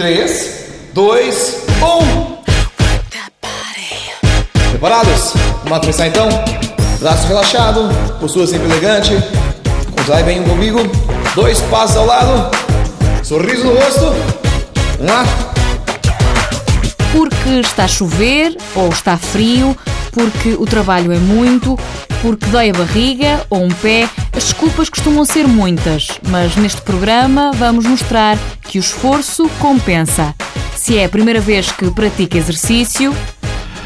3, 2, 1. Preparados? Vamos começar então? Braço relaxado, postura sempre elegante. Contrai bem o umbigo. Dois passos ao lado. Sorriso no rosto. Vamos lá. Porque está a chover ou está frio, porque o trabalho é muito, porque dói a barriga ou um pé, as desculpas costumam ser muitas, mas neste programa vamos mostrar que o esforço compensa. Se é a primeira vez que pratica exercício,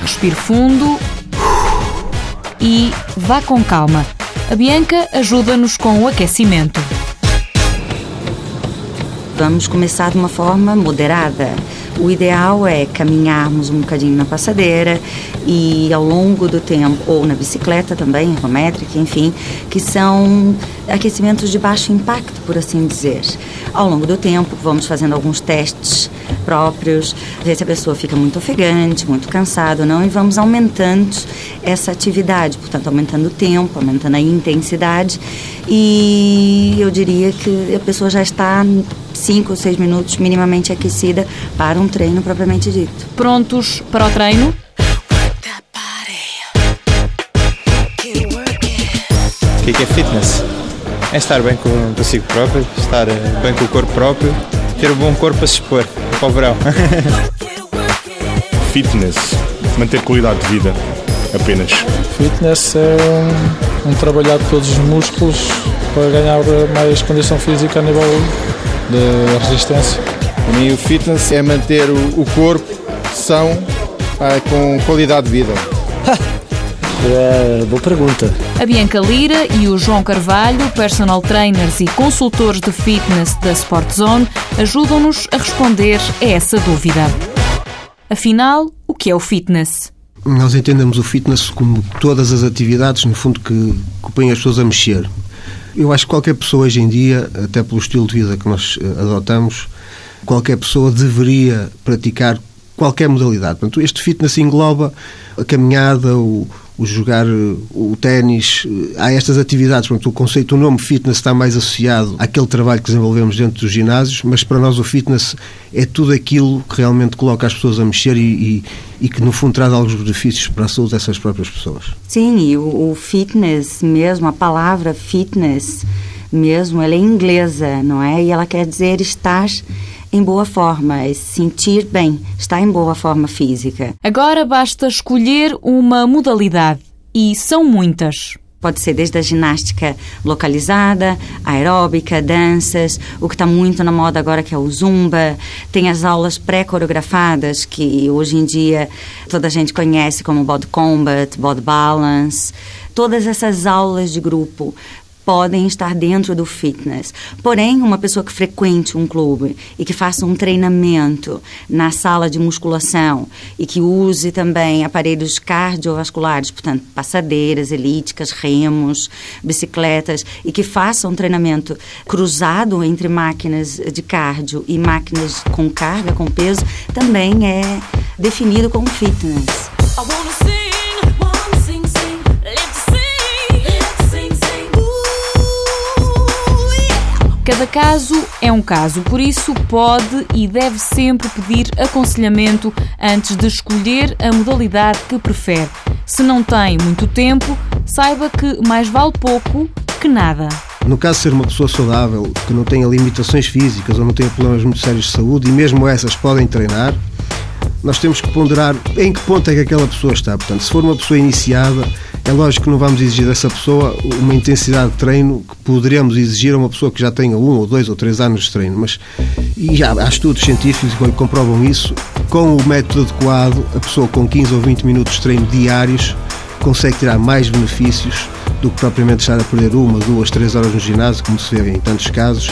respire fundo e vá com calma. A Bianca ajuda-nos com o aquecimento. Vamos começar de uma forma moderada. O ideal é caminharmos um bocadinho na passadeira e ao longo do tempo, ou na bicicleta também, ergométrica, enfim, que são aquecimentos de baixo impacto, por assim dizer. Ao longo do tempo, vamos fazendo alguns testes próprios, ver se a pessoa fica muito ofegante, muito cansado ou não, e vamos aumentando essa atividade, portanto, aumentando o tempo, aumentando a intensidade, e eu diria que a pessoa já está 5 ou 6 minutos minimamente aquecida para um treino propriamente dito. Prontos para o treino? O que é, é fitness? É estar bem com- consigo próprio, estar eh, bem com o corpo próprio, ter um bom corpo para se expor para o verão. Fitness, manter qualidade de vida apenas. Fitness é um, um trabalhar de todos os músculos para ganhar mais condição física a nível de resistência. Para mim, o fitness é manter o, o corpo são pá, com qualidade de vida. É, boa pergunta. A Bianca Lira e o João Carvalho, personal trainers e consultores de fitness da Sport Zone, ajudam-nos a responder a essa dúvida. Afinal, o que é o fitness? Nós entendemos o fitness como todas as atividades, no fundo, que, que põem as pessoas a mexer. Eu acho que qualquer pessoa hoje em dia, até pelo estilo de vida que nós eh, adotamos, qualquer pessoa deveria praticar qualquer modalidade. Portanto, este fitness engloba a caminhada, o, o jogar eh, o ténis, eh, há estas atividades. Portanto, o conceito, o nome fitness está mais associado àquele trabalho que desenvolvemos dentro dos ginásios, mas para nós o fitness é tudo aquilo que realmente coloca as pessoas a mexer e, e, e que, no fundo, traz alguns benefícios para a saúde dessas próprias pessoas. Sim, e o, o fitness mesmo, a palavra fitness mesmo, ela é inglesa, não é? E ela quer dizer estar em boa forma, é se sentir bem, estar em boa forma física. Agora basta escolher uma modalidade e são muitas. Pode ser desde a ginástica localizada, aeróbica, danças, o que está muito na moda agora que é o zumba. Tem as aulas pré-coreografadas, que hoje em dia toda a gente conhece como body combat, body balance. Todas essas aulas de grupo podem estar dentro do fitness. Porém, uma pessoa que frequente um clube e que faça um treinamento na sala de musculação e que use também aparelhos cardiovasculares, portanto, passadeiras, elípticas, remos, bicicletas, e que faça um treinamento cruzado entre máquinas de cardio e máquinas com carga, com peso, também é definido como fitness. Cada caso é um caso, por isso pode e deve sempre pedir aconselhamento antes de escolher a modalidade que prefere. Se não tem muito tempo, saiba que mais vale pouco que nada. No caso de ser uma pessoa saudável, que não tenha limitações físicas ou não tenha problemas muito sérios de saúde, e mesmo essas podem treinar, nós temos que ponderar em que ponto é que aquela pessoa está. Portanto, se for uma pessoa iniciada, é lógico que não vamos exigir dessa pessoa uma intensidade de treino que poderíamos exigir a uma pessoa que já tenha um ou dois ou três anos de treino. Mas e já há estudos científicos que comprovam isso. Com o método adequado, a pessoa com 15 ou 20 minutos de treino diários consegue tirar mais benefícios do que propriamente estar a perder uma, duas, três horas no ginásio, como se vê em tantos casos,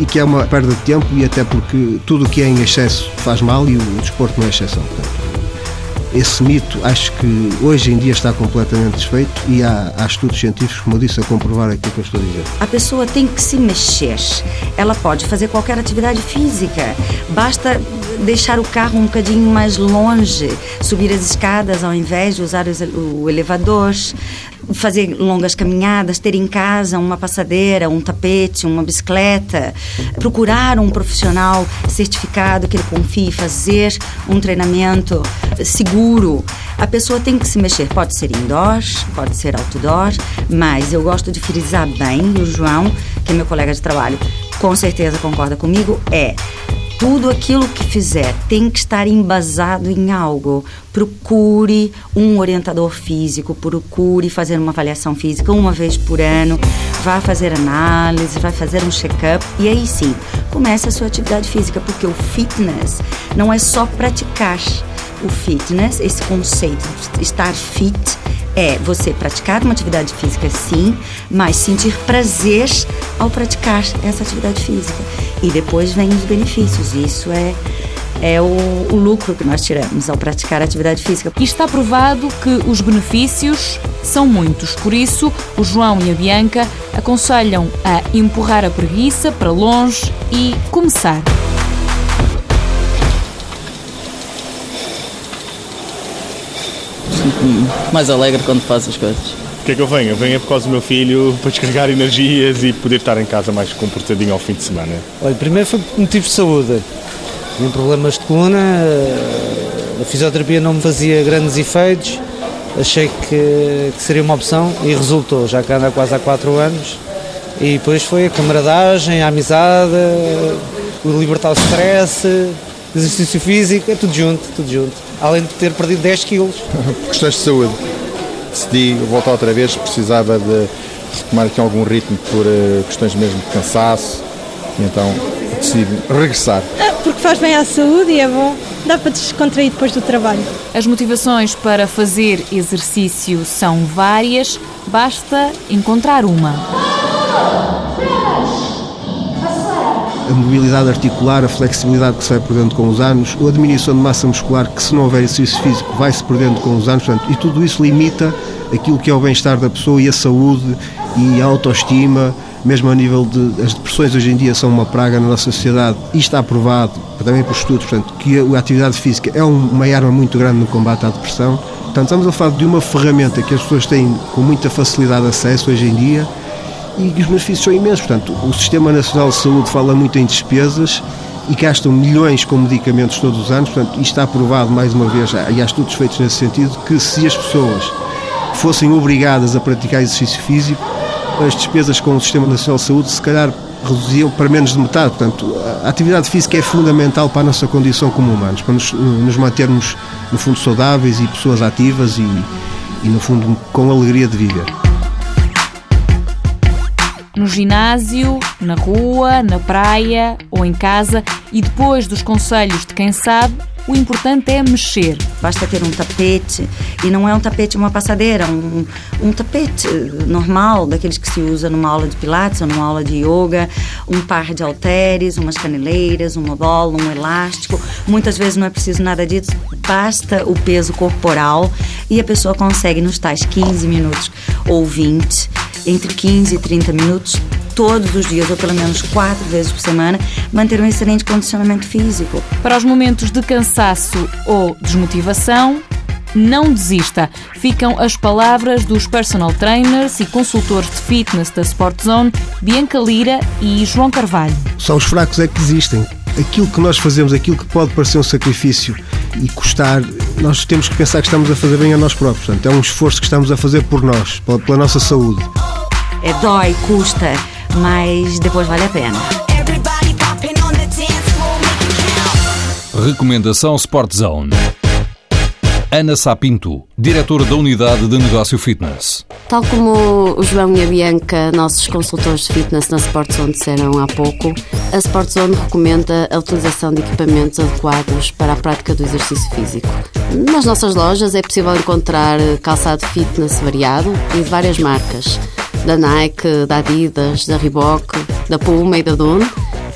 e que é uma perda de tempo e até porque tudo o que é em excesso faz mal e o desporto não é exceção. Portanto, esse mito acho que hoje em dia está completamente desfeito e há, há estudos científicos, como eu disse, a comprovar aquilo que eu estou a dizer. A pessoa tem que se mexer. Ela pode fazer qualquer atividade física. Basta deixar o carro um bocadinho mais longe, subir as escadas ao invés de usar os- o elevador, fazer longas caminhadas, ter em casa uma passadeira, um tapete, uma bicicleta, procurar um profissional certificado que ele confie, fazer um treinamento seguro. A pessoa tem que se mexer, pode ser indoor, pode ser outdoor, mas eu gosto de frisar bem, e o João, que é meu colega de trabalho, com certeza concorda comigo, é tudo aquilo que fizer tem que estar embasado em algo. Procure um orientador físico, procure fazer uma avaliação física uma vez por ano, vá fazer análise, vai fazer um check-up e aí sim, comece a sua atividade física, porque o fitness não é só praticar. O fitness, esse conceito de estar fit, é você praticar uma atividade física sim, mas sentir prazer ao praticar essa atividade física. E depois vem os benefícios. Isso é, é o, o lucro que nós tiramos ao praticar atividade física. E está provado que os benefícios são muitos. Por isso, o João e a Bianca aconselham a empurrar a preguiça para longe e começar. Sinto-me mais alegre quando faço as coisas. Por que é que eu venho? Eu venho é por causa do meu filho, para descarregar energias e poder estar em casa mais comportadinho ao fim de semana. Olha, primeiro foi por motivos de saúde. Tinha problemas de coluna, a fisioterapia não me fazia grandes efeitos, achei que, que seria uma opção e resultou, já que anda quase há 4 anos. E depois foi a camaradagem, a amizade, o libertar o stress, exercício físico, é tudo junto, tudo junto. Além de ter perdido 10 quilos. Por questões de saúde. Decidi voltar outra vez, precisava de retomar aqui algum ritmo por eh, questões mesmo de cansaço. E então decidi regressar. Ah, Porque faz bem à saúde e é bom. Dá para descontrair depois do trabalho. As motivações para fazer exercício são várias, basta encontrar uma. A mobilidade articular, a flexibilidade que se vai perdendo com os anos, a diminuição de massa muscular que se não houver exercício físico vai se perdendo com os anos, portanto, e tudo isso limita aquilo que é o bem-estar da pessoa e a saúde e a autoestima, mesmo a nível de as depressões hoje em dia são uma praga na nossa sociedade e está aprovado também por estudos, portanto, que a atividade física é um- uma arma muito grande no combate à depressão. Portanto, estamos a falar de uma ferramenta que as pessoas têm com muita facilidade acesso hoje em dia e que os benefícios são imensos. Portanto, o Sistema Nacional de Saúde fala muito em despesas e gastam milhões com medicamentos todos os anos. Portanto, isto está provado mais uma vez, e há estudos feitos nesse sentido, que se as pessoas fossem obrigadas a praticar exercício físico, as despesas com o Sistema Nacional de Saúde se calhar reduziam para menos de metade. Portanto, a atividade física é fundamental para a nossa condição como humanos, para nos, nos mantermos, no fundo, saudáveis e pessoas ativas e, e no fundo, com alegria de viver. No ginásio, na rua, na praia ou em casa e depois dos conselhos de quem sabe, o importante é mexer. Basta ter um tapete, e não é um tapete, uma passadeira, um, um tapete normal, daqueles que se usa numa aula de pilates ou numa aula de yoga, um par de halteres, umas caneleiras, uma bola, um elástico. Muitas vezes não é preciso nada disso, basta o peso corporal e a pessoa consegue nos tais 15 minutos ou 20, entre 15 e 30 minutos, todos os dias, ou pelo menos quatro vezes por semana, manter um excelente condicionamento físico. Para os momentos de cansaço ou desmotivação, não desista. Ficam as palavras dos personal trainers e consultores de fitness da Sport Zone, Bianca Lira e João Carvalho. Só os fracos é que desistem. Aquilo que nós fazemos, aquilo que pode parecer um sacrifício e custar, nós temos que pensar que estamos a fazer bem a nós próprios. Portanto, é um esforço que estamos a fazer por nós, pela pela nossa saúde. É dói, custa, mas depois vale a pena. Recomendação Sport Zone. Ana Sapinto, diretora da Unidade de Negócio Fitness. Tal como o João e a Bianca, nossos consultores de fitness na Sport Zone disseram há pouco, a Sport Zone recomenda a utilização de equipamentos adequados para a prática do exercício físico. Nas nossas lojas é possível encontrar calçado fitness variado e de várias marcas, da Nike, da Adidas, da Reebok, da Puma e da Dune.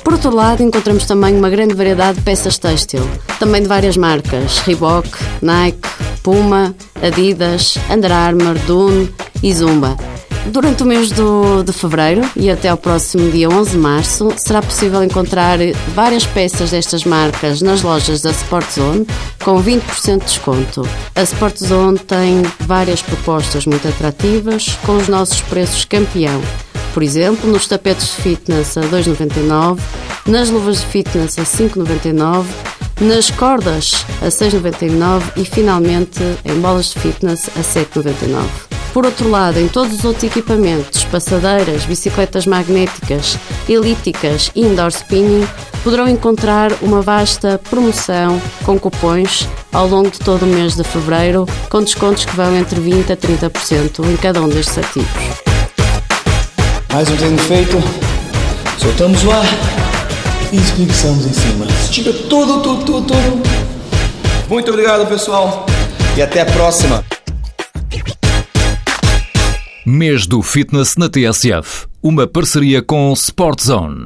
Por outro lado, encontramos também uma grande variedade de peças têxtil, também de várias marcas, Reebok, Nike, Puma, Adidas, Under Armour, Dune e Zumba. Durante o mês do- de fevereiro e até ao próximo dia 11 de março, será possível encontrar várias peças destas marcas nas lojas da Sport Zone com 20% de desconto. A Sport Zone tem várias propostas muito atrativas com os nossos preços campeão. Por exemplo, nos tapetes de fitness a 2,99, nas luvas de fitness a 5,99, nas cordas a 6,99 e finalmente em bolas de fitness a 7,99. Por outro lado, em todos os outros equipamentos, passadeiras, bicicletas magnéticas, elípticas e indoor spinning, poderão encontrar uma vasta promoção com cupons ao longo de todo o mês de fevereiro, com descontos que vão entre 20% a 30% em cada um destes artigos. Mais um treino feito. Soltamos ar e espreguiçamos em cima. Estica tudo, tudo, tudo, tudo. Muito obrigado, pessoal. E até a próxima. Mês do Fitness na TSF. Uma parceria com Sport Zone.